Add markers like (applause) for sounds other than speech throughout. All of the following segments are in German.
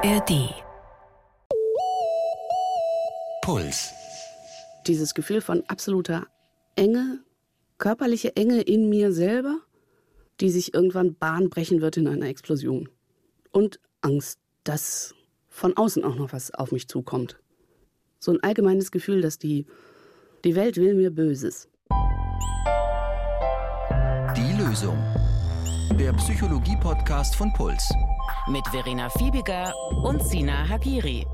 ARD. Puls. Dieses Gefühl von absoluter Enge, körperliche Enge in mir selber, die sich irgendwann Bahn brechen wird in einer Explosion. Und Angst, dass von außen auch noch was auf mich zukommt. So ein allgemeines Gefühl, dass die, die Welt will mir Böses. Die Lösung. Der Psychologie-Podcast von Puls. Mit Verena Fiebiger und Sina Hagiri.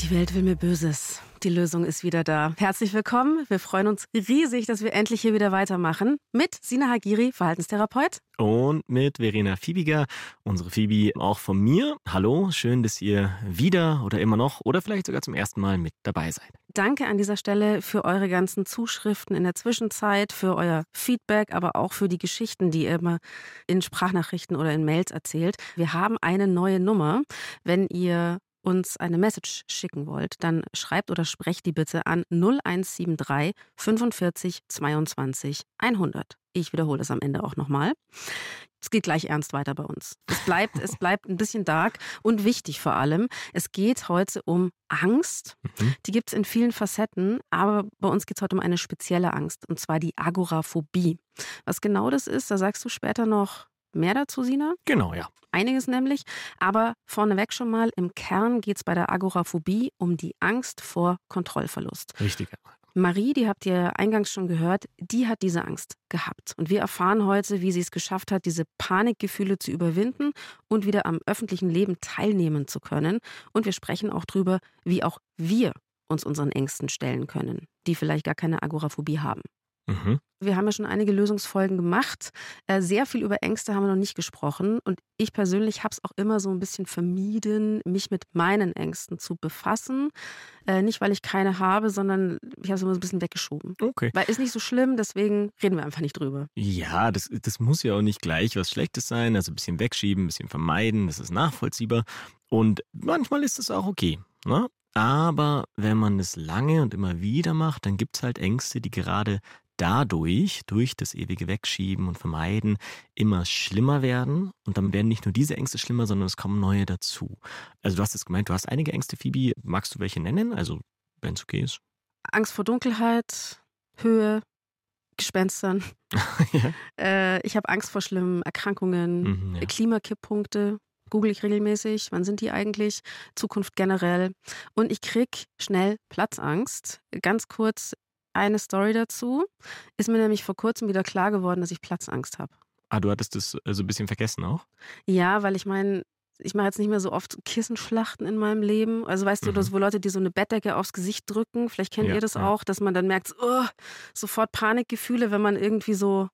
Die Welt will mir Böses. Die Lösung ist wieder da. Herzlich willkommen. Wir freuen uns riesig, dass wir endlich hier wieder weitermachen. Mit Sina Hagiri, Verhaltenstherapeut. Und mit Verena Fiebiger, unsere Phoebe auch von mir. Hallo, schön, dass ihr wieder oder immer noch oder vielleicht sogar zum ersten Mal mit dabei seid. Danke an dieser Stelle für eure ganzen Zuschriften in der Zwischenzeit, für euer Feedback, aber auch für die Geschichten, die ihr immer in Sprachnachrichten oder in Mails erzählt. Wir haben eine neue Nummer. Wenn ihr uns eine Message schicken wollt, dann schreibt oder sprecht die bitte an 0173 45 22 100. Ich wiederhole es am Ende auch nochmal. Es geht gleich ernst weiter bei uns. Es bleibt, es bleibt ein bisschen dark und wichtig vor allem. Es geht heute um Angst. Mhm. Die gibt es in vielen Facetten, aber bei uns geht es heute um eine spezielle Angst, und zwar die Agoraphobie. Was genau das ist, da sagst du später noch mehr dazu, Sina. Genau, ja. Einiges nämlich. Aber vorneweg schon mal, im Kern geht es bei der Agoraphobie um die Angst vor Kontrollverlust. Richtig. Marie, die habt ihr eingangs schon gehört, die hat diese Angst gehabt. Und wir erfahren heute, wie sie es geschafft hat, diese Panikgefühle zu überwinden und wieder am öffentlichen Leben teilnehmen zu können. Und wir sprechen auch drüber, wie auch wir uns unseren Ängsten stellen können, die vielleicht gar keine Agoraphobie haben. Mhm. Wir haben ja schon einige Lösungsfolgen gemacht. Äh, Sehr viel über Ängste haben wir noch nicht gesprochen. Und ich persönlich habe es auch immer so ein bisschen vermieden, mich mit meinen Ängsten zu befassen. Äh, Nicht, weil ich keine habe, sondern ich habe es immer so ein bisschen weggeschoben. Okay. Weil ist nicht so schlimm, deswegen reden wir einfach nicht drüber. Ja, das, das muss ja auch nicht gleich was Schlechtes sein. Also ein bisschen wegschieben, ein bisschen vermeiden, das ist nachvollziehbar. Und manchmal ist es auch okay. Ne? Aber wenn man es lange und immer wieder macht, dann gibt es halt Ängste, die gerade dadurch, durch das ewige Wegschieben und Vermeiden, immer schlimmer werden. Und dann werden nicht nur diese Ängste schlimmer, sondern es kommen neue dazu. Also du hast es gemeint, du hast einige Ängste, Phoebe. Magst du welche nennen? Also, wenn es okay ist. Angst vor Dunkelheit, Höhe, Gespenstern. (laughs) ja. Äh, ich habe Angst vor schlimmen Erkrankungen, Mhm, ja. Klimakipppunkte. Google ich regelmäßig, wann sind die eigentlich? Zukunft generell. Und ich krieg schnell Platzangst. Ganz kurz eine Story dazu. Ist mir nämlich vor kurzem wieder klar geworden, dass ich Platzangst habe. Ah, du hattest das äh, so ein bisschen vergessen auch? Ja, weil ich meine, ich mache jetzt nicht mehr so oft Kissenschlachten in meinem Leben. Also weißt du, Mhm. dass wo Leute dir so eine Bettdecke aufs Gesicht drücken, vielleicht kennt Ja, ihr das ja. auch, dass man dann merkt, oh, sofort Panikgefühle, wenn man irgendwie so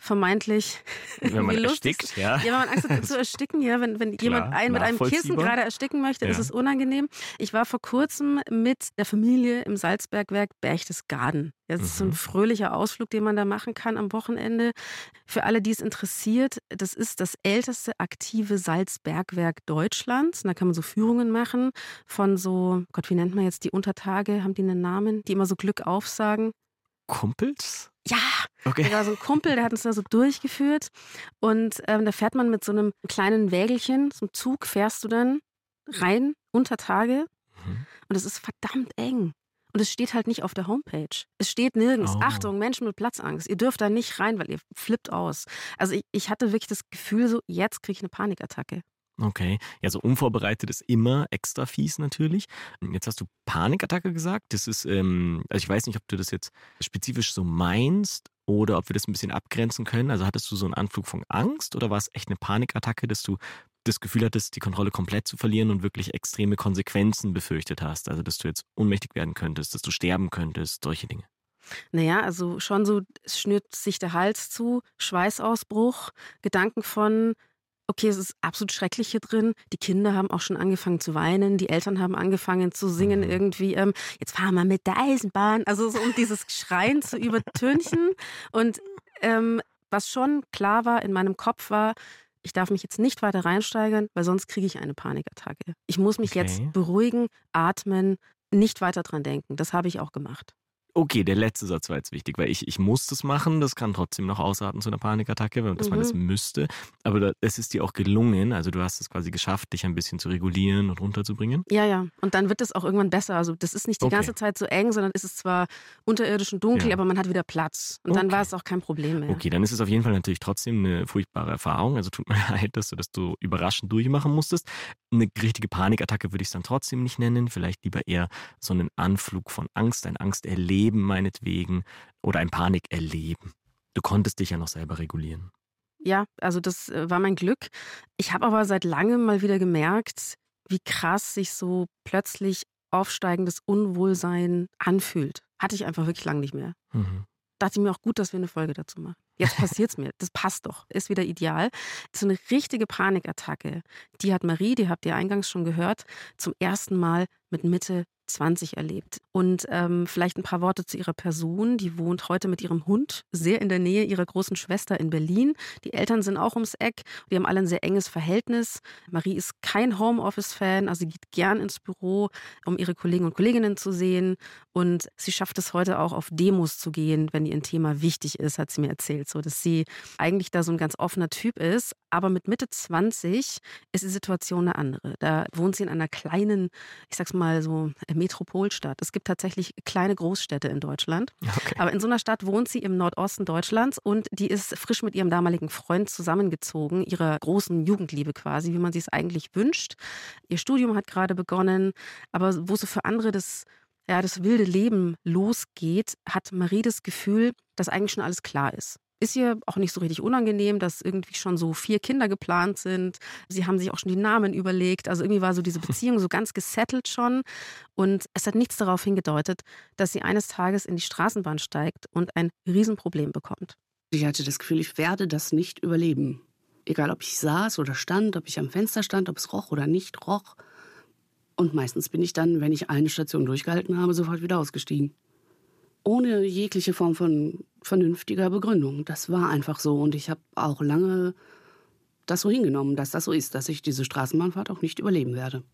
vermeintlich Wenn (laughs) man erstickt, ja. Ja, wenn man Angst hat zu (laughs) ersticken, ja, wenn, wenn jemand einen mit einem Kissen gerade ersticken möchte, ist Ja. es unangenehm. Ich war vor kurzem mit der Familie im Salzbergwerk Berchtesgaden. Das ist so ein Mhm. fröhlicher Ausflug, den man da machen kann am Wochenende. Für alle, die es interessiert, das ist das älteste aktive Salzbergwerk Deutschlands. Und da kann man so Führungen machen von so, Gott, wie nennt man jetzt die Untertage? Haben die einen Namen? Die immer so Glück aufsagen. Kumpels? Ja, Okay. da war so ein Kumpel, der hat uns da so durchgeführt. Und ähm, da fährt man mit so einem kleinen Wägelchen, so einem Zug, fährst du dann rein unter Tage. Mhm. Und es ist verdammt eng. Und es steht halt nicht auf der Homepage. Es steht nirgends. Oh. Achtung, Menschen mit Platzangst. Ihr dürft da nicht rein, weil ihr flippt aus. Also ich, ich hatte wirklich das Gefühl, so jetzt kriege ich eine Panikattacke. Okay. Ja, so unvorbereitet ist immer extra fies natürlich. Jetzt hast du Panikattacke gesagt. Das ist, ähm, also ich weiß nicht, ob du das jetzt spezifisch so meinst oder ob wir das ein bisschen abgrenzen können. Also hattest du so einen Anflug von Angst oder war es echt eine Panikattacke, dass du das Gefühl hattest, die Kontrolle komplett zu verlieren und wirklich extreme Konsequenzen befürchtet hast? Also dass du jetzt ohnmächtig werden könntest, dass du sterben könntest, solche Dinge. Naja, also schon so, es schnürt sich der Hals zu, Schweißausbruch, Gedanken von, okay, es ist absolut schrecklich hier drin. Die Kinder haben auch schon angefangen zu weinen, die Eltern haben angefangen zu singen Mhm. irgendwie, ähm, jetzt fahren wir mit der Eisenbahn. Also so um dieses Schreien zu übertünchen. Und ähm, was schon klar war in meinem Kopf war, ich darf mich jetzt nicht weiter reinsteigern, weil sonst kriege ich eine Panikattacke. Ich muss mich Okay. jetzt beruhigen, atmen, nicht weiter dran denken. Das habe ich auch gemacht. Okay, der letzte Satz war jetzt wichtig, weil ich, ich muss das machen. Das kann trotzdem noch ausarten zu einer Panikattacke, dass mhm. man das müsste. Aber es ist dir auch gelungen. Also du hast es quasi geschafft, dich ein bisschen zu regulieren und runterzubringen. Ja, ja. Und dann wird es auch irgendwann besser. Also das ist nicht die okay. ganze Zeit so eng, sondern es ist zwar unterirdisch und dunkel, ja. aber man hat wieder Platz. Und okay. dann war es auch kein Problem mehr. Okay, dann ist es auf jeden Fall natürlich trotzdem eine furchtbare Erfahrung. Also tut (laughs) mir leid, dass du das so überraschend durchmachen musstest. Eine richtige Panikattacke würde ich es dann trotzdem nicht nennen. Vielleicht lieber eher so einen Anflug von Angst, ein Angsterleben meinetwegen oder ein Panikerleben. Du konntest dich ja noch selber regulieren. Ja, also das äh, war mein Glück. Ich habe aber seit langem mal wieder gemerkt, wie krass sich so plötzlich aufsteigendes Unwohlsein anfühlt. Hatte ich einfach wirklich lange nicht mehr. Mhm dachte ich mir auch gut, dass wir eine Folge dazu machen. Jetzt passiert es mir. Das passt doch. Ist wieder ideal. So eine richtige Panikattacke. Die hat Marie, die habt ihr eingangs schon gehört, zum ersten Mal mit Mitte 20 erlebt. Und ähm, vielleicht ein paar Worte zu ihrer Person. Die wohnt heute mit ihrem Hund sehr in der Nähe ihrer großen Schwester in Berlin. Die Eltern sind auch ums Eck. Die haben alle ein sehr enges Verhältnis. Marie ist kein Homeoffice-Fan, also geht gern ins Büro, um ihre Kollegen und Kolleginnen zu sehen. Und sie schafft es heute auch auf Demos zu gehen, wenn ihr ein Thema wichtig ist, hat sie mir erzählt. So, dass sie eigentlich da so ein ganz offener Typ ist. Aber mit Mitte 20 ist die Situation eine andere. Da wohnt sie in einer kleinen, ich sag's mal so, Metropolstadt. Es gibt tatsächlich kleine Großstädte in Deutschland. (laughs) Okay. Aber in so einer Stadt wohnt sie im Nordosten Deutschlands und die ist frisch mit ihrem damaligen Freund zusammengezogen, ihrer großen Jugendliebe quasi, wie man sie es eigentlich wünscht. Ihr Studium hat gerade begonnen, aber wo so für andere das ja, das wilde Leben losgeht, hat Marie das Gefühl, dass eigentlich schon alles klar ist ist ihr auch nicht so richtig unangenehm, dass irgendwie schon so vier Kinder geplant sind. Sie haben sich auch schon die Namen überlegt. Also irgendwie war so diese (laughs) Beziehung so ganz gesettelt schon. Und es hat nichts darauf hingedeutet, dass sie eines Tages in die Straßenbahn steigt und ein Riesenproblem bekommt. Ich hatte das Gefühl, ich werde das nicht überleben. Egal, ob ich saß oder stand, ob ich am Fenster stand, ob es roch oder nicht roch. Und meistens bin ich dann, wenn ich eine Station durchgehalten habe, sofort wieder ausgestiegen ohne jegliche Form von vernünftiger Begründung. Das war einfach so. Und ich habe auch lange das so hingenommen, dass das so ist, dass ich diese Straßenbahnfahrt auch nicht überleben werde.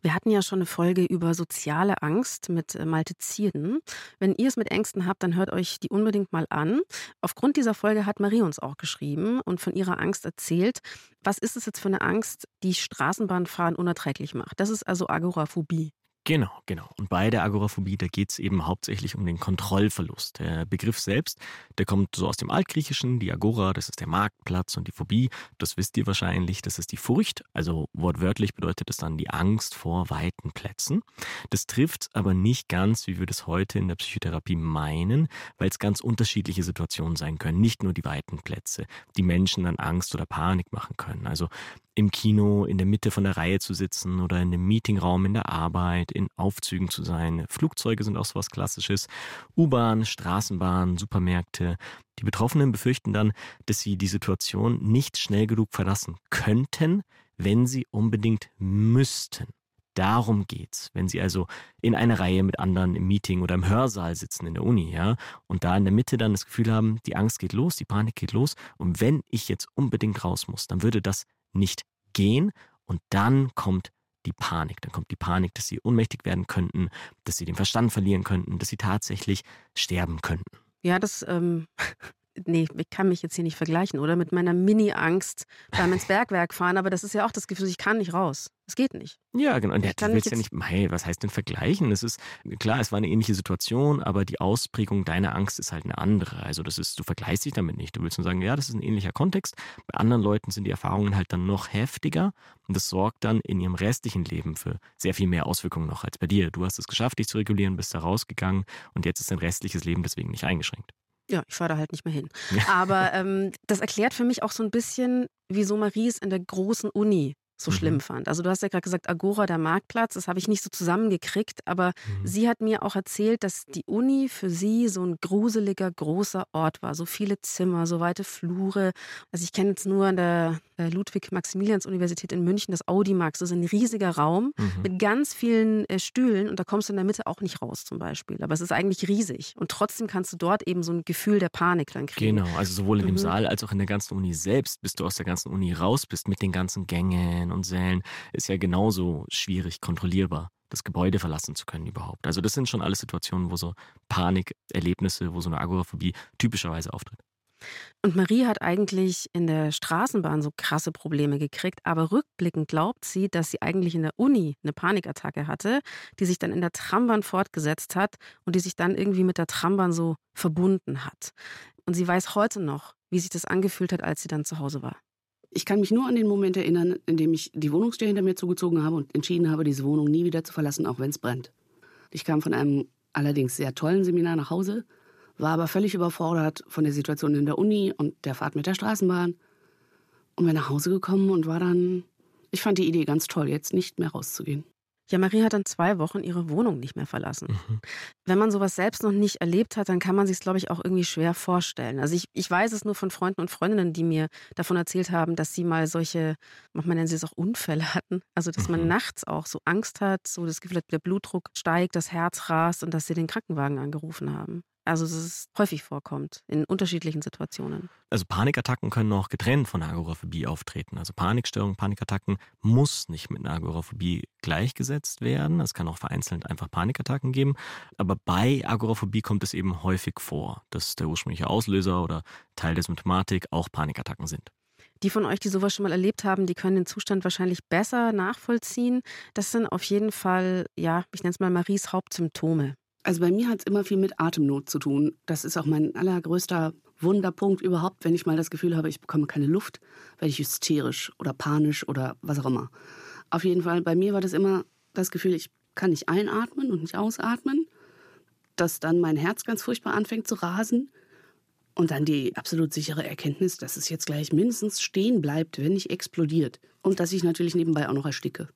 Wir hatten ja schon eine Folge über soziale Angst mit äh, Malte Zierden. Wenn ihr es mit Ängsten habt, dann hört euch die unbedingt mal an. Aufgrund dieser Folge hat Marie uns auch geschrieben und von ihrer Angst erzählt. Was ist es jetzt für eine Angst, die Straßenbahnfahren unerträglich macht? Das ist also Agoraphobie. Genau, genau. Und bei der Agoraphobie, da geht es eben hauptsächlich um den Kontrollverlust. Der Begriff selbst, der kommt so aus dem Altgriechischen. Die Agora, das ist der Marktplatz und die Phobie, das wisst ihr wahrscheinlich, das ist die Furcht. Also wortwörtlich bedeutet es dann die Angst vor weiten Plätzen. Das trifft aber nicht ganz, wie wir das heute in der Psychotherapie meinen, weil es ganz unterschiedliche Situationen sein können. Nicht nur die weiten Plätze, die Menschen dann Angst oder Panik machen können. Also im Kino in der Mitte von der Reihe zu sitzen oder in einem Meetingraum in der Arbeit, in Aufzügen zu sein. Flugzeuge sind auch so was Klassisches. U-Bahn, Straßenbahn, Supermärkte. Die Betroffenen befürchten dann, dass sie die Situation nicht schnell genug verlassen könnten, wenn sie unbedingt müssten. Darum geht's. Wenn Sie also in einer Reihe mit anderen im Meeting oder im Hörsaal sitzen in der Uni, ja, und da in der Mitte dann das Gefühl haben, die Angst geht los, die Panik geht los, und wenn ich jetzt unbedingt raus muss, dann würde das nicht gehen und dann kommt die Panik. Dann kommt die Panik, dass sie ohnmächtig werden könnten, dass sie den Verstand verlieren könnten, dass sie tatsächlich sterben könnten. Ja, das, ähm, nee, ich kann mich jetzt hier nicht vergleichen, oder? Mit meiner Mini-Angst beim ins Bergwerk fahren, aber das ist ja auch das Gefühl, ich kann nicht raus. Es geht nicht. Ja, genau. Und der, du willst ja nicht, hey, was heißt denn vergleichen? Es ist, klar, es war eine ähnliche Situation, aber die Ausprägung deiner Angst ist halt eine andere. Also das ist, du vergleichst dich damit nicht. Du willst nur sagen, ja, das ist ein ähnlicher Kontext. Bei anderen Leuten sind die Erfahrungen halt dann noch heftiger und das sorgt dann in ihrem restlichen Leben für sehr viel mehr Auswirkungen noch als bei dir. Du hast es geschafft, dich zu regulieren, bist da rausgegangen und jetzt ist dein restliches Leben deswegen nicht eingeschränkt. Ja, ich fahre da halt nicht mehr hin. Aber ähm, das erklärt für mich auch so ein bisschen, wieso Marie es in der großen Uni so mhm. schlimm fand. Also du hast ja gerade gesagt, Agora, der Marktplatz, das habe ich nicht so zusammengekriegt, aber mhm. sie hat mir auch erzählt, dass die Uni für sie so ein gruseliger, großer Ort war. So viele Zimmer, so weite Flure. Also ich kenne jetzt nur an der äh, Ludwig-Maximilians-Universität in München das Audimax. Das ist ein riesiger Raum mhm. mit ganz vielen äh, Stühlen und da kommst du in der Mitte auch nicht raus zum Beispiel. Aber es ist eigentlich riesig und trotzdem kannst du dort eben so ein Gefühl der Panik dann kriegen. Genau, also sowohl in dem mhm. Saal als auch in der ganzen Uni selbst, bis du aus der ganzen Uni raus bist mit den ganzen Gängen und Sälen, ist ja genauso schwierig kontrollierbar. das Gebäude verlassen zu können überhaupt. Also das sind schon alles Situationen, wo so Panikerlebnisse, wo so eine Agoraphobie typischerweise auftritt. Und Marie hat eigentlich in der Straßenbahn so krasse Probleme gekriegt, aber rückblickend glaubt sie, dass sie eigentlich in der Uni eine Panikattacke hatte, die sich dann in der Trambahn fortgesetzt hat und die sich dann irgendwie mit der Trambahn so verbunden hat. Und sie weiß heute noch, wie sich das angefühlt hat, als sie dann zu Hause war. Ich kann mich nur an den Moment erinnern, in dem ich die Wohnungstür hinter mir zugezogen habe und entschieden habe, diese Wohnung nie wieder zu verlassen, auch wenn es brennt. Ich kam von einem allerdings sehr tollen Seminar nach Hause war aber völlig überfordert von der Situation in der Uni und der Fahrt mit der Straßenbahn und bin nach Hause gekommen und war dann, ich fand die Idee ganz toll, jetzt nicht mehr rauszugehen. Ja, Marie hat dann zwei Wochen ihre Wohnung nicht mehr verlassen. Mhm. Wenn man sowas selbst noch nicht erlebt hat, dann kann man sich es, glaube ich, auch irgendwie schwer vorstellen. Also ich, ich weiß es nur von Freunden und Freundinnen, die mir davon erzählt haben, dass sie mal solche, manchmal nennen sie es auch Unfälle hatten. Also dass man mhm. nachts auch so Angst hat, so das Gefühl hat, der Blutdruck steigt, das Herz rast und dass sie den Krankenwagen angerufen haben. Also dass es häufig vorkommt in unterschiedlichen Situationen. Also Panikattacken können auch getrennt von Agoraphobie auftreten. Also Panikstörungen, Panikattacken muss nicht mit einer Agoraphobie gleichgesetzt werden. Es kann auch vereinzelt einfach Panikattacken geben. Aber bei Agoraphobie kommt es eben häufig vor, dass der ursprüngliche Auslöser oder Teil der Symptomatik auch Panikattacken sind. Die von euch, die sowas schon mal erlebt haben, die können den Zustand wahrscheinlich besser nachvollziehen. Das sind auf jeden Fall, ja, ich nenne es mal Maries Hauptsymptome. Also bei mir hat es immer viel mit Atemnot zu tun. Das ist auch mein allergrößter Wunderpunkt überhaupt. Wenn ich mal das Gefühl habe, ich bekomme keine Luft, werde ich hysterisch oder panisch oder was auch immer. Auf jeden Fall, bei mir war das immer das Gefühl, ich kann nicht einatmen und nicht ausatmen. Dass dann mein Herz ganz furchtbar anfängt zu rasen. Und dann die absolut sichere Erkenntnis, dass es jetzt gleich mindestens stehen bleibt, wenn nicht explodiert. Und dass ich natürlich nebenbei auch noch ersticke.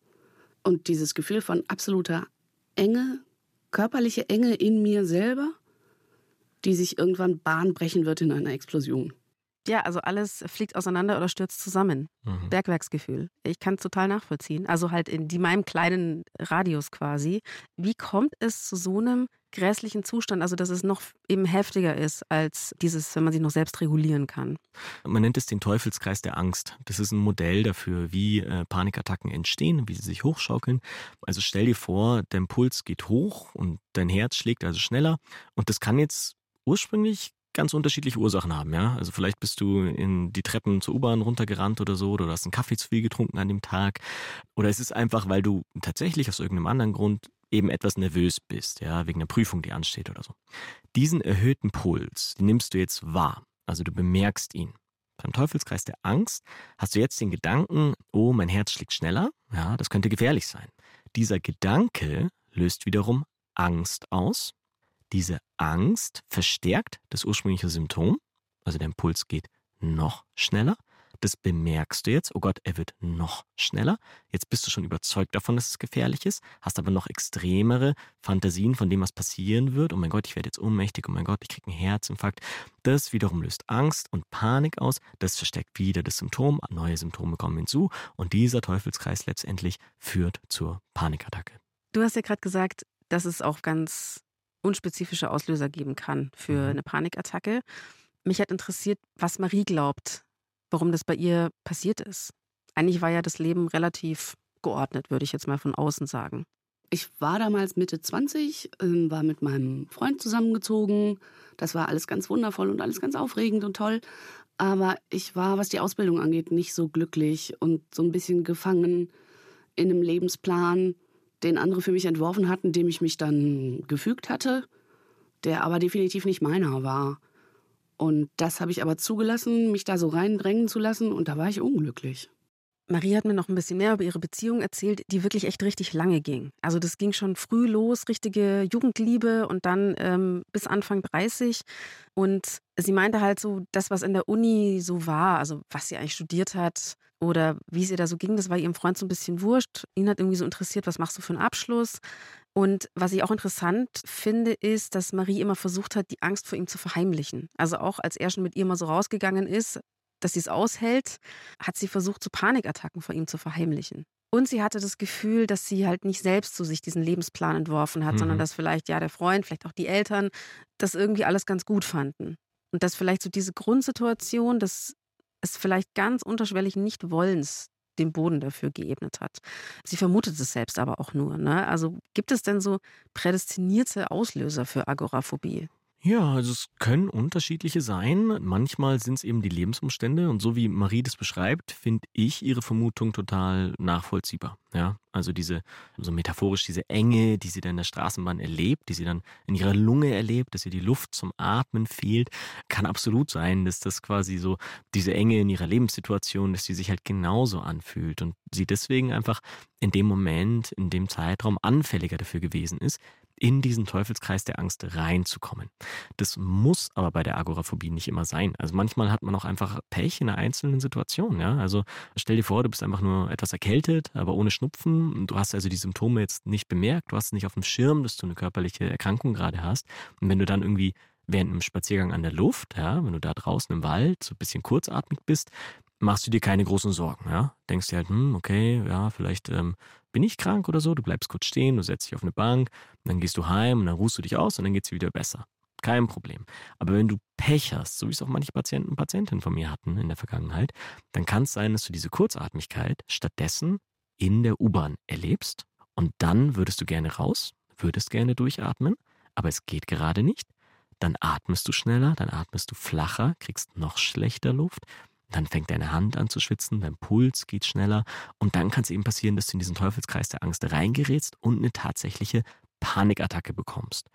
Und dieses Gefühl von absoluter Enge, körperliche Enge in mir selber, die sich irgendwann Bahn brechen wird in einer Explosion. Ja, also alles fliegt auseinander oder stürzt zusammen. Mhm. Bergwerksgefühl. Ich kann es total nachvollziehen. Also halt in die, meinem kleinen Radius quasi. Wie kommt es zu so einem grässlichen Zustand, also dass es noch eben heftiger ist als dieses, wenn man sich noch selbst regulieren kann? Man nennt es den Teufelskreis der Angst. Das ist ein Modell dafür, wie äh, Panikattacken entstehen, wie sie sich hochschaukeln. Also stell dir vor, dein Puls geht hoch und dein Herz schlägt also schneller. Und das kann jetzt ursprünglich ganz unterschiedliche Ursachen haben, ja. Also vielleicht bist du in die Treppen zur U-Bahn runtergerannt oder so, oder du hast einen Kaffee zu viel getrunken an dem Tag. Oder es ist einfach, weil du tatsächlich aus irgendeinem anderen Grund eben etwas nervös bist, ja, wegen einer Prüfung, die ansteht oder so. Diesen erhöhten Puls, den nimmst du jetzt wahr. Also du bemerkst ihn. Beim Teufelskreis der Angst hast du jetzt den Gedanken, oh, mein Herz schlägt schneller, ja, das könnte gefährlich sein. Dieser Gedanke löst wiederum Angst aus diese Angst verstärkt das ursprüngliche Symptom, also der Impuls geht noch schneller. Das bemerkst du jetzt. Oh Gott, er wird noch schneller. Jetzt bist du schon überzeugt davon, dass es gefährlich ist, hast aber noch extremere Fantasien von dem, was passieren wird. Oh mein Gott, ich werde jetzt ohnmächtig. Oh mein Gott, ich kriege einen Herzinfarkt. Das wiederum löst Angst und Panik aus. Das verstärkt wieder das Symptom. Neue Symptome kommen hinzu. Und dieser Teufelskreis letztendlich führt zur Panikattacke. Du hast ja gerade gesagt, dass es auch ganz unspezifische Auslöser geben kann für mhm. eine Panikattacke. Mich hat interessiert, was Marie glaubt, warum das bei ihr passiert ist. Eigentlich war ja das Leben relativ geordnet, würde ich jetzt mal von außen sagen. Ich war damals Mitte 20, ähm, war mit meinem Freund zusammengezogen. Das war alles ganz wundervoll und alles ganz aufregend und toll. Aber ich war, was die Ausbildung angeht, nicht so glücklich und so ein bisschen gefangen in einem Lebensplan, den andere für mich entworfen hatten, dem ich mich dann gefügt hatte, der aber definitiv nicht meiner war. Und das habe ich aber zugelassen, mich da so reindrängen zu lassen, und da war ich unglücklich. Marie hat mir noch ein bisschen mehr über ihre Beziehung erzählt, die wirklich echt richtig lange ging. Also das ging schon früh los, richtige Jugendliebe und dann ähm, bis Anfang 30. Und sie meinte halt so, das, was in der Uni so war, also was sie eigentlich studiert hat oder wie es ihr da so ging, das war ihrem Freund so ein bisschen wurscht. Ihn hat irgendwie so interessiert, was machst du für einen Abschluss? Und was ich auch interessant finde, ist, dass Marie immer versucht hat, die Angst vor ihm zu verheimlichen. Also auch als er schon mit ihr mal so rausgegangen ist, dass sie es aushält, hat sie versucht, so Panikattacken vor ihm zu verheimlichen. Und sie hatte das Gefühl, dass sie halt nicht selbst zu sich diesen Lebensplan entworfen hat, mhm. sondern dass vielleicht ja der Freund, vielleicht auch die Eltern das irgendwie alles ganz gut fanden. Und dass vielleicht so diese Grundsituation des es vielleicht ganz unterschwellig nicht Wollens den Boden dafür geebnet hat. Sie vermutet es selbst aber auch nur. Ne? Also gibt es denn so prädestinierte Auslöser für Agoraphobie? Ja, also es können unterschiedliche sein. Manchmal sind es eben die Lebensumstände und so wie Marie das beschreibt, finde ich ihre Vermutung total nachvollziehbar. Ja, also diese, so metaphorisch diese Enge, die sie dann in der Straßenbahn erlebt, die sie dann in ihrer Lunge erlebt, dass ihr die Luft zum Atmen fehlt, kann absolut sein, dass das quasi so diese Enge in ihrer Lebenssituation, dass sie sich halt genauso anfühlt und sie deswegen einfach in dem Moment, in dem Zeitraum anfälliger dafür gewesen ist, in diesen Teufelskreis der Angst reinzukommen. Das muss aber bei der Agoraphobie nicht immer sein. Also manchmal hat man auch einfach Pech in einer einzelnen Situation. Ja? Also stell dir vor, du bist einfach nur etwas erkältet, aber ohne Schnupfen. Du hast also die Symptome jetzt nicht bemerkt, du hast nicht auf dem Schirm, dass du eine körperliche Erkrankung gerade hast. Und wenn du dann irgendwie während einem Spaziergang an der Luft, ja, wenn du da draußen im Wald so ein bisschen kurzatmig bist, machst du dir keine großen Sorgen, ja. Denkst dir halt, hm, okay, ja, vielleicht ähm, bin ich krank oder so. Du bleibst kurz stehen, du setzt dich auf eine Bank, dann gehst du heim und dann ruhst du dich aus und dann geht es wieder besser. Kein Problem. Aber wenn du Pech hast, so wie es auch manche Patienten und Patientinnen von mir hatten in der Vergangenheit, dann kann es sein, dass du diese Kurzatmigkeit stattdessen in der U-Bahn erlebst und dann würdest du gerne raus, würdest gerne durchatmen, aber es geht gerade nicht. Dann atmest du schneller, dann atmest du flacher, kriegst noch schlechter Luft, dann fängt deine Hand an zu schwitzen, dein Puls geht schneller und dann kann es eben passieren, dass du in diesen Teufelskreis der Angst reingerätst und eine tatsächliche Panikattacke bekommst.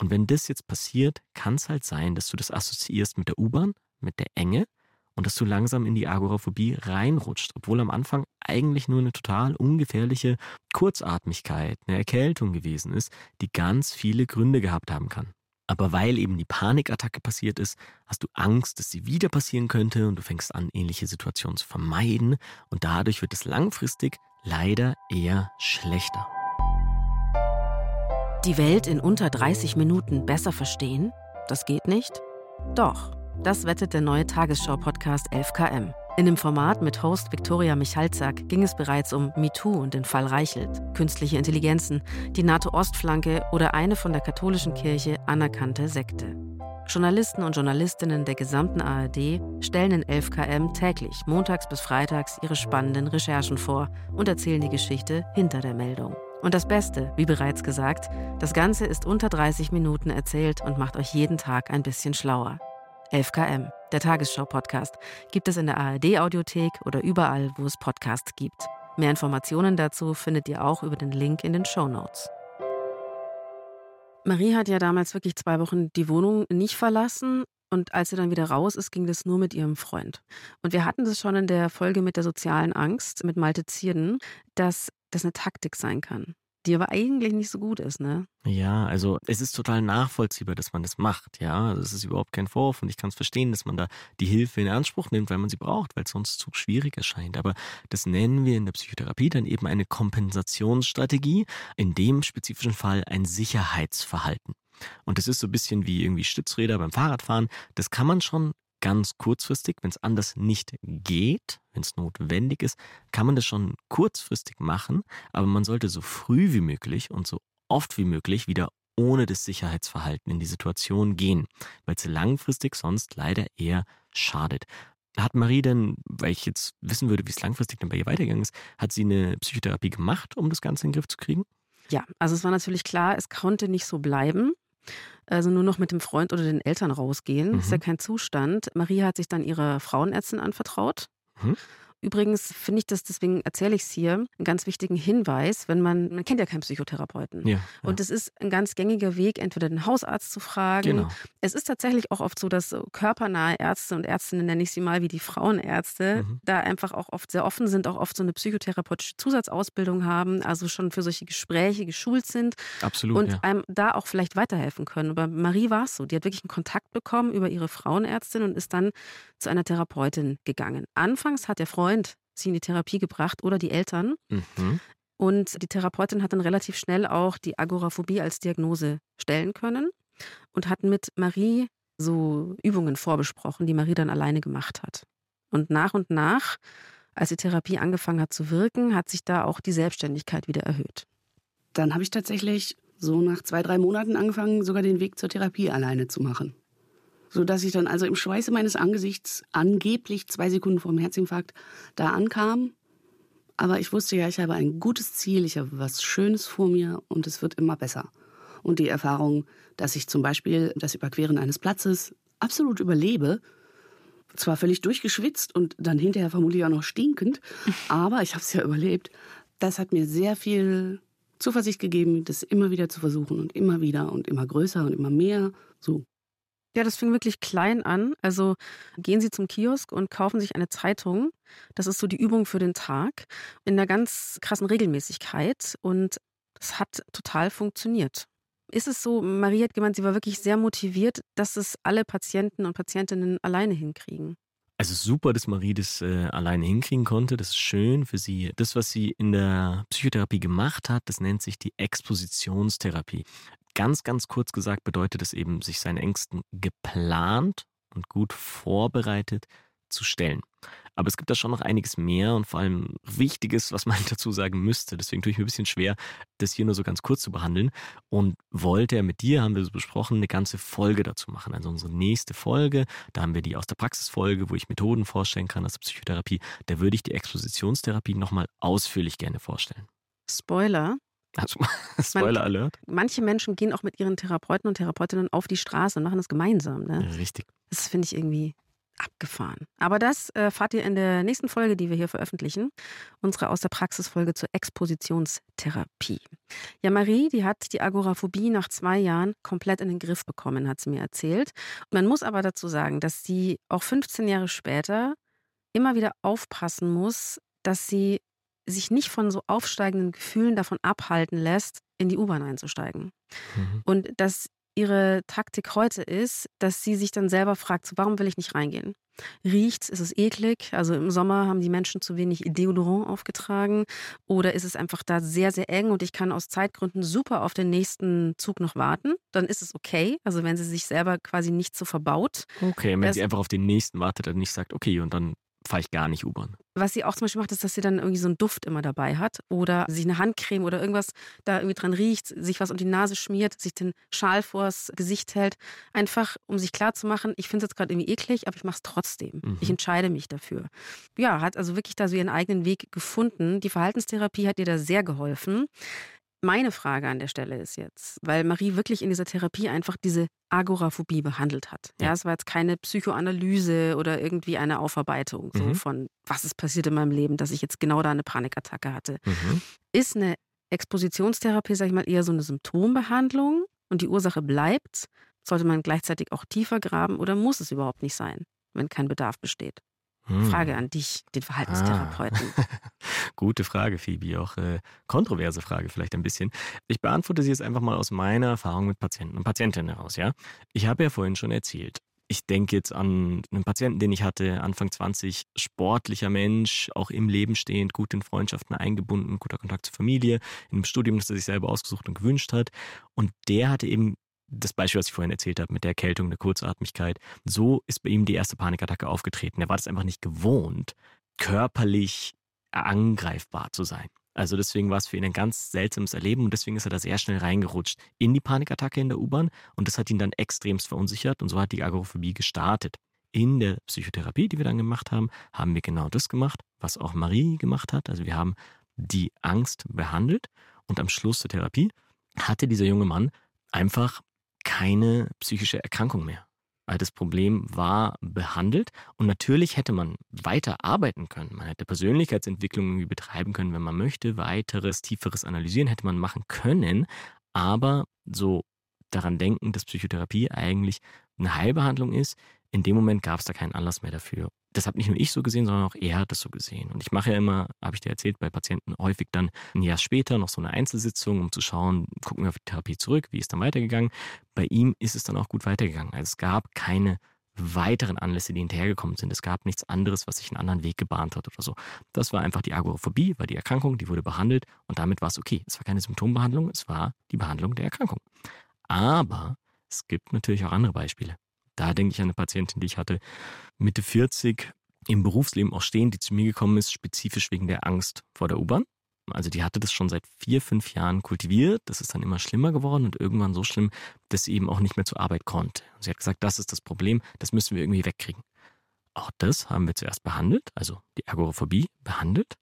Und wenn das jetzt passiert, kann es halt sein, dass du das assoziierst mit der U-Bahn, mit der Enge und dass du langsam in die Agoraphobie reinrutscht, obwohl am Anfang eigentlich nur eine total ungefährliche Kurzatmigkeit, eine Erkältung gewesen ist, die ganz viele Gründe gehabt haben kann. Aber weil eben die Panikattacke passiert ist, hast du Angst, dass sie wieder passieren könnte und du fängst an, ähnliche Situationen zu vermeiden und dadurch wird es langfristig leider eher schlechter. Die Welt in unter 30 Minuten besser verstehen? Das geht nicht? Doch, das wettet der neue Tagesschau-Podcast 11KM. In dem Format mit Host Viktoria Michalzack ging es bereits um MeToo und den Fall Reichelt, künstliche Intelligenzen, die NATO-Ostflanke oder eine von der katholischen Kirche anerkannte Sekte. Journalisten und Journalistinnen der gesamten ARD stellen in 11KM täglich, montags bis freitags, ihre spannenden Recherchen vor und erzählen die Geschichte hinter der Meldung. Und das Beste, wie bereits gesagt, das Ganze ist unter 30 Minuten erzählt und macht euch jeden Tag ein bisschen schlauer. 11KM, der Tagesschau-Podcast, gibt es in der ARD-Audiothek oder überall, wo es Podcasts gibt. Mehr Informationen dazu findet ihr auch über den Link in den Show Notes. Marie hat ja damals wirklich zwei Wochen die Wohnung nicht verlassen. Und als sie dann wieder raus ist, ging das nur mit ihrem Freund. Und wir hatten das schon in der Folge mit der sozialen Angst mit Malte Zierden, dass das eine Taktik sein kann die aber eigentlich nicht so gut ist, ne? Ja, also es ist total nachvollziehbar, dass man das macht, ja. Also es ist überhaupt kein Vorwurf und ich kann es verstehen, dass man da die Hilfe in Anspruch nimmt, weil man sie braucht, weil es sonst zu schwierig erscheint. Aber das nennen wir in der Psychotherapie dann eben eine Kompensationsstrategie, in dem spezifischen Fall ein Sicherheitsverhalten. Und das ist so ein bisschen wie irgendwie Stützräder beim Fahrradfahren. Das kann man schon ganz kurzfristig, wenn es anders nicht geht, wenn es notwendig ist, kann man das schon kurzfristig machen, aber man sollte so früh wie möglich und so oft wie möglich wieder ohne das Sicherheitsverhalten in die Situation gehen, weil es langfristig sonst leider eher schadet. Hat Marie denn, weil ich jetzt wissen würde, wie es langfristig dann bei ihr weitergegangen ist, hat sie eine Psychotherapie gemacht, um das Ganze in den Griff zu kriegen? Ja, also es war natürlich klar, es konnte nicht so bleiben also nur noch mit dem Freund oder den Eltern rausgehen. Mhm. ist ja kein Zustand. Maria hat sich dann ihrer Frauenärztin anvertraut. Mhm. Übrigens finde ich das, deswegen erzähle ich es hier, einen ganz wichtigen Hinweis, wenn man, man kennt ja keinen Psychotherapeuten. Ja, ja. Und es ist ein ganz gängiger Weg, entweder den Hausarzt zu fragen. Genau. Es ist tatsächlich auch oft so, dass körpernahe Ärzte und Ärztinnen, nenne ich sie mal, wie die Frauenärzte, mhm. da einfach auch oft sehr offen sind, auch oft so eine psychotherapeutische Zusatzausbildung haben, also schon für solche Gespräche geschult sind. Absolut. Und ja. einem da auch vielleicht weiterhelfen können. Aber Marie war es so. Die hat wirklich einen Kontakt bekommen über ihre Frauenärztin und ist dann zu einer Therapeutin gegangen. Anfangs hat der Freund sie in die Therapie gebracht oder die Eltern. Mhm. Und die Therapeutin hat dann relativ schnell auch die Agoraphobie als Diagnose stellen können und hat mit Marie so Übungen vorbesprochen, die Marie dann alleine gemacht hat. Und nach und nach, als die Therapie angefangen hat zu wirken, hat sich da auch die Selbstständigkeit wieder erhöht. Dann habe ich tatsächlich so nach zwei, drei Monaten angefangen, sogar den Weg zur Therapie alleine zu machen sodass ich dann also im Schweiße meines Angesichts angeblich zwei Sekunden vor dem Herzinfarkt da ankam Aber ich wusste ja, ich habe ein gutes Ziel, ich habe was Schönes vor mir und es wird immer besser. Und die Erfahrung, dass ich zum Beispiel das Überqueren eines Platzes absolut überlebe, zwar völlig durchgeschwitzt und dann hinterher vermutlich auch noch stinkend, (laughs) aber ich habe es ja überlebt, das hat mir sehr viel Zuversicht gegeben, das immer wieder zu versuchen und immer wieder und immer größer und immer mehr. So. Ja, das fing wirklich klein an. Also gehen Sie zum Kiosk und kaufen sich eine Zeitung. Das ist so die Übung für den Tag in einer ganz krassen Regelmäßigkeit. Und das hat total funktioniert. Ist es so, Marie hat gemeint, sie war wirklich sehr motiviert, dass es alle Patienten und Patientinnen alleine hinkriegen. Also super, dass Marie das äh, alleine hinkriegen konnte. Das ist schön für sie. Das, was sie in der Psychotherapie gemacht hat, das nennt sich die Expositionstherapie. Ganz, ganz kurz gesagt bedeutet es eben, sich seinen Ängsten geplant und gut vorbereitet zu stellen. Aber es gibt da schon noch einiges mehr und vor allem Wichtiges, was man (laughs) dazu sagen müsste. Deswegen tue ich mir ein bisschen schwer, das hier nur so ganz kurz zu behandeln. Und wollte er mit dir, haben wir so besprochen, eine ganze Folge dazu machen. Also unsere nächste Folge, da haben wir die aus der Praxisfolge, wo ich Methoden vorstellen kann aus der Psychotherapie. Da würde ich die Expositionstherapie nochmal ausführlich gerne vorstellen. Spoiler. Also, (laughs) Spoiler Man- Alert. Manche Menschen gehen auch mit ihren Therapeuten und Therapeutinnen auf die Straße und machen das gemeinsam. Ne? Richtig. Das finde ich irgendwie abgefahren. Aber das äh, ihr in der nächsten Folge, die wir hier veröffentlichen. Unsere aus der Praxisfolge zur Expositionstherapie. Ja, Marie, die hat die Agoraphobie nach zwei Jahren komplett in den Griff bekommen, hat sie mir erzählt. Man muss aber dazu sagen, dass sie auch 15 Jahre später immer wieder aufpassen muss, dass sie sich nicht von so aufsteigenden Gefühlen davon abhalten lässt, in die U-Bahn einzusteigen. Mhm. Und dass ihre Taktik heute ist, dass sie sich dann selber fragt, so, warum will ich nicht reingehen? Riecht's? Ist es eklig? Also im Sommer haben die Menschen zu wenig Deodorant aufgetragen oder ist es einfach da sehr, sehr eng und ich kann aus Zeitgründen super auf den nächsten Zug noch warten? Dann ist es okay. Also wenn sie sich selber quasi nicht so verbaut. Okay, wenn sie einfach auf den nächsten wartet und nicht sagt, okay, und dann fahre ich gar nicht U-Bahn. Was sie auch zum Beispiel macht, ist, dass sie dann irgendwie so einen Duft immer dabei hat oder sich eine Handcreme oder irgendwas da irgendwie dran riecht, sich was unter die Nase schmiert, sich den Schal vors Gesicht hält. Einfach, um sich klarzumachen, ich finde es jetzt gerade irgendwie eklig, aber ich mache es trotzdem. Mhm. Ich entscheide mich dafür. Ja, hat also wirklich da so ihren eigenen Weg gefunden. Die Verhaltenstherapie hat ihr da sehr geholfen. Meine Frage an der Stelle ist jetzt, weil Marie wirklich in dieser Therapie einfach diese Agoraphobie behandelt hat. Ja, Ja. es war jetzt keine Psychoanalyse oder irgendwie eine Aufarbeitung so Mhm. von, was ist passiert in meinem Leben, dass ich jetzt genau da eine Panikattacke hatte. Mhm. Ist eine Expositionstherapie, sag ich mal, eher so eine Symptombehandlung und die Ursache bleibt? Sollte man gleichzeitig auch tiefer graben oder muss es überhaupt nicht sein, wenn kein Bedarf besteht? Hm. Frage an dich, den Verhaltenstherapeuten. Ah. (laughs) Gute Frage, Phoebe. Auch äh, kontroverse Frage vielleicht ein bisschen. Ich beantworte sie jetzt einfach mal aus meiner Erfahrung mit Patienten und Patientinnen heraus. Ja? Ich habe ja vorhin schon erzählt. Ich denke jetzt an einen Patienten, den ich hatte, Anfang 20, sportlicher Mensch, auch im Leben stehend, gut in Freundschaften eingebunden, guter Kontakt zur Familie, in einem Studium, das er sich selber ausgesucht und gewünscht hat. Und der hatte eben das Beispiel, was ich vorhin erzählt habe, mit der Erkältung, der Kurzatmigkeit. So ist bei ihm die erste Panikattacke aufgetreten. Er war das einfach nicht gewohnt, körperlich angreifbar zu sein. Also deswegen war es für ihn ein ganz seltsames Erleben und deswegen ist er da sehr schnell reingerutscht in die Panikattacke in der U-Bahn und das hat ihn dann extremst verunsichert und so hat die Agoraphobie gestartet. In der Psychotherapie, die wir dann gemacht haben, haben wir genau das gemacht, was auch Marie gemacht hat. Also wir haben die Angst behandelt und am Schluss der Therapie hatte dieser junge Mann einfach keine psychische Erkrankung mehr. Weil das Problem war behandelt und natürlich hätte man weiter arbeiten können. Man hätte Persönlichkeitsentwicklung irgendwie betreiben können, wenn man möchte. Weiteres, tieferes Analysieren hätte man machen können. Aber so daran denken, dass Psychotherapie eigentlich eine Heilbehandlung ist, in dem Moment gab es da keinen Anlass mehr dafür. Das habe nicht nur ich so gesehen, sondern auch er hat das so gesehen. Und ich mache ja immer, habe ich dir erzählt, bei Patienten häufig dann ein Jahr später noch so eine Einzelsitzung, um zu schauen, gucken wir auf die Therapie zurück, wie ist dann weitergegangen. Bei ihm ist es dann auch gut weitergegangen. Also es gab keine weiteren Anlässe, die hinterhergekommen sind. Es gab nichts anderes, was sich einen anderen Weg gebahnt hat oder so. Das war einfach die Agoraphobie, war die Erkrankung, die wurde behandelt und damit war es okay. Es war keine Symptombehandlung, es war die Behandlung der Erkrankung. Aber es gibt natürlich auch andere Beispiele. Da denke ich an eine Patientin, die ich hatte, Mitte 40, im Berufsleben auch stehen, die zu mir gekommen ist, spezifisch wegen der Angst vor der U-Bahn. Also die hatte das schon seit vier, fünf Jahren kultiviert. Das ist dann immer schlimmer geworden und irgendwann so schlimm, dass sie eben auch nicht mehr zur Arbeit konnte. Sie hat gesagt, das ist das Problem, das müssen wir irgendwie wegkriegen. Auch das haben wir zuerst behandelt, also die Agoraphobie behandelt.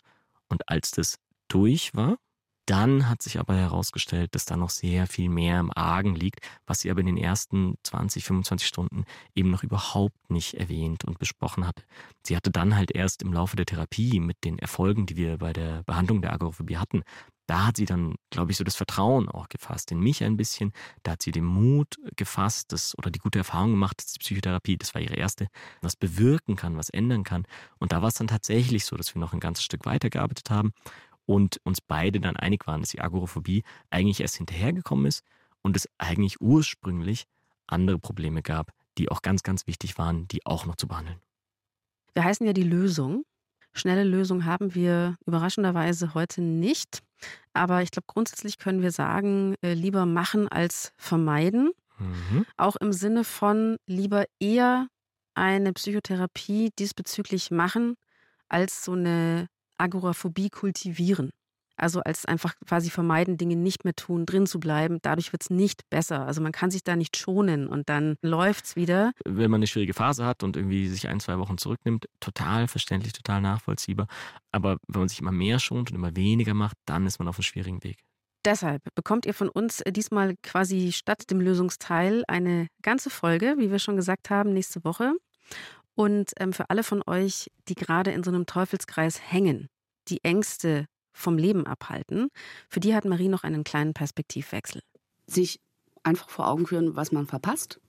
Und als das durch war, dann hat sich aber herausgestellt, dass da noch sehr viel mehr im Argen liegt, was sie aber in den ersten 20, 25 Stunden eben noch überhaupt nicht erwähnt und besprochen hatte. Sie hatte dann halt erst im Laufe der Therapie mit den Erfolgen, die wir bei der Behandlung der Agoraphobie hatten, da hat sie dann, glaube ich, so das Vertrauen auch gefasst in mich ein bisschen. Da hat sie den Mut gefasst das, oder die gute Erfahrung gemacht, dass die Psychotherapie, das war ihre erste, was bewirken kann, was ändern kann. Und da war es dann tatsächlich so, dass wir noch ein ganzes Stück weitergearbeitet haben und uns beide dann einig waren, dass die Agoraphobie eigentlich erst hinterhergekommen ist und es eigentlich ursprünglich andere Probleme gab, die auch ganz, ganz wichtig waren, die auch noch zu behandeln. Wir heißen ja die Lösung. Schnelle Lösung haben wir überraschenderweise heute nicht. Aber ich glaube, grundsätzlich können wir sagen, äh, lieber machen als vermeiden. Mhm. Auch im Sinne von lieber eher eine Psychotherapie diesbezüglich machen, als so eine Agoraphobie kultivieren. Also als einfach quasi vermeiden, Dinge nicht mehr tun, drin zu bleiben. Dadurch wird es nicht besser. Also man kann sich da nicht schonen und dann läuft es wieder. Wenn man eine schwierige Phase hat und irgendwie sich ein, zwei Wochen zurücknimmt, total verständlich, total nachvollziehbar. Aber wenn man sich immer mehr schont und immer weniger macht, dann ist man auf einem schwierigen Weg. Deshalb bekommt ihr von uns äh, diesmal quasi statt dem Lösungsteil eine ganze Folge, wie wir schon gesagt haben, nächste Woche. Und ähm, für alle von euch, die gerade in so einem Teufelskreis hängen, die Ängste vom Leben abhalten, für die hat Marie noch einen kleinen Perspektivwechsel. Sich einfach vor Augen führen, was man verpasst.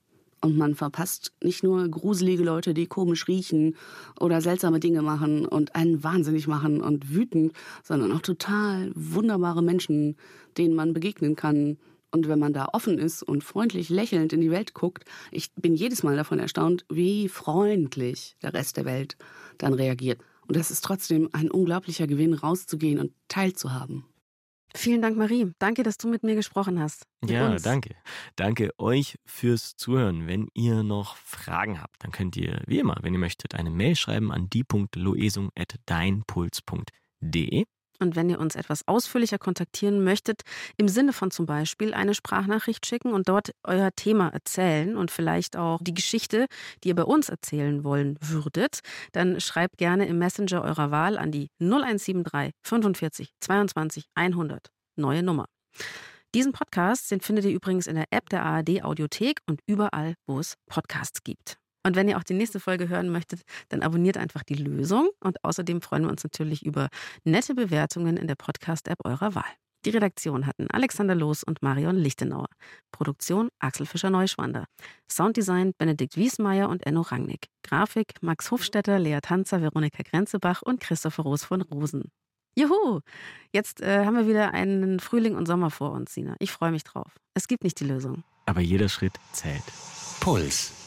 Und man verpasst nicht nur gruselige Leute, die komisch riechen oder seltsame Dinge machen und einen wahnsinnig machen und wütend, sondern auch total wunderbare Menschen, denen man begegnen kann, und wenn man da offen ist und freundlich lächelnd in die Welt guckt, ich bin jedes Mal davon erstaunt, wie freundlich der Rest der Welt dann reagiert. Und es ist trotzdem ein unglaublicher Gewinn, rauszugehen und teilzuhaben. Vielen Dank, Marie. Danke, dass du mit mir gesprochen hast. Mit ja, uns. danke. Danke euch fürs Zuhören. Wenn ihr noch Fragen habt, dann könnt ihr, wie immer, wenn ihr möchtet, eine Mail schreiben an die.loesung.deinpuls.de. Und wenn ihr uns etwas ausführlicher kontaktieren möchtet, im Sinne von zum Beispiel eine Sprachnachricht schicken und dort euer Thema erzählen und vielleicht auch die Geschichte, die ihr bei uns erzählen wollen würdet, dann schreibt gerne im Messenger eurer Wahl an die 0173 45 22 100. Neue Nummer. Diesen Podcast den findet ihr übrigens in der App der ARD Audiothek und überall, wo es Podcasts gibt. Und wenn ihr auch die nächste Folge hören möchtet, dann abonniert einfach die Lösung. Und außerdem freuen wir uns natürlich über nette Bewertungen in der Podcast-App eurer Wahl. Die Redaktion hatten Alexander Loos und Marion Lichtenauer. Produktion Axel Fischer-Neuschwander. Sounddesign Benedikt Wiesmeier und Enno Rangnick. Grafik Max Hofstetter, Lea Tanzer, Veronika Grenzebach und Christopher Roos von Rosen. Juhu! Jetzt äh, haben wir wieder einen Frühling und Sommer vor uns, Sina. Ich freue mich drauf. Es gibt nicht die Lösung. Aber jeder Schritt zählt. Puls.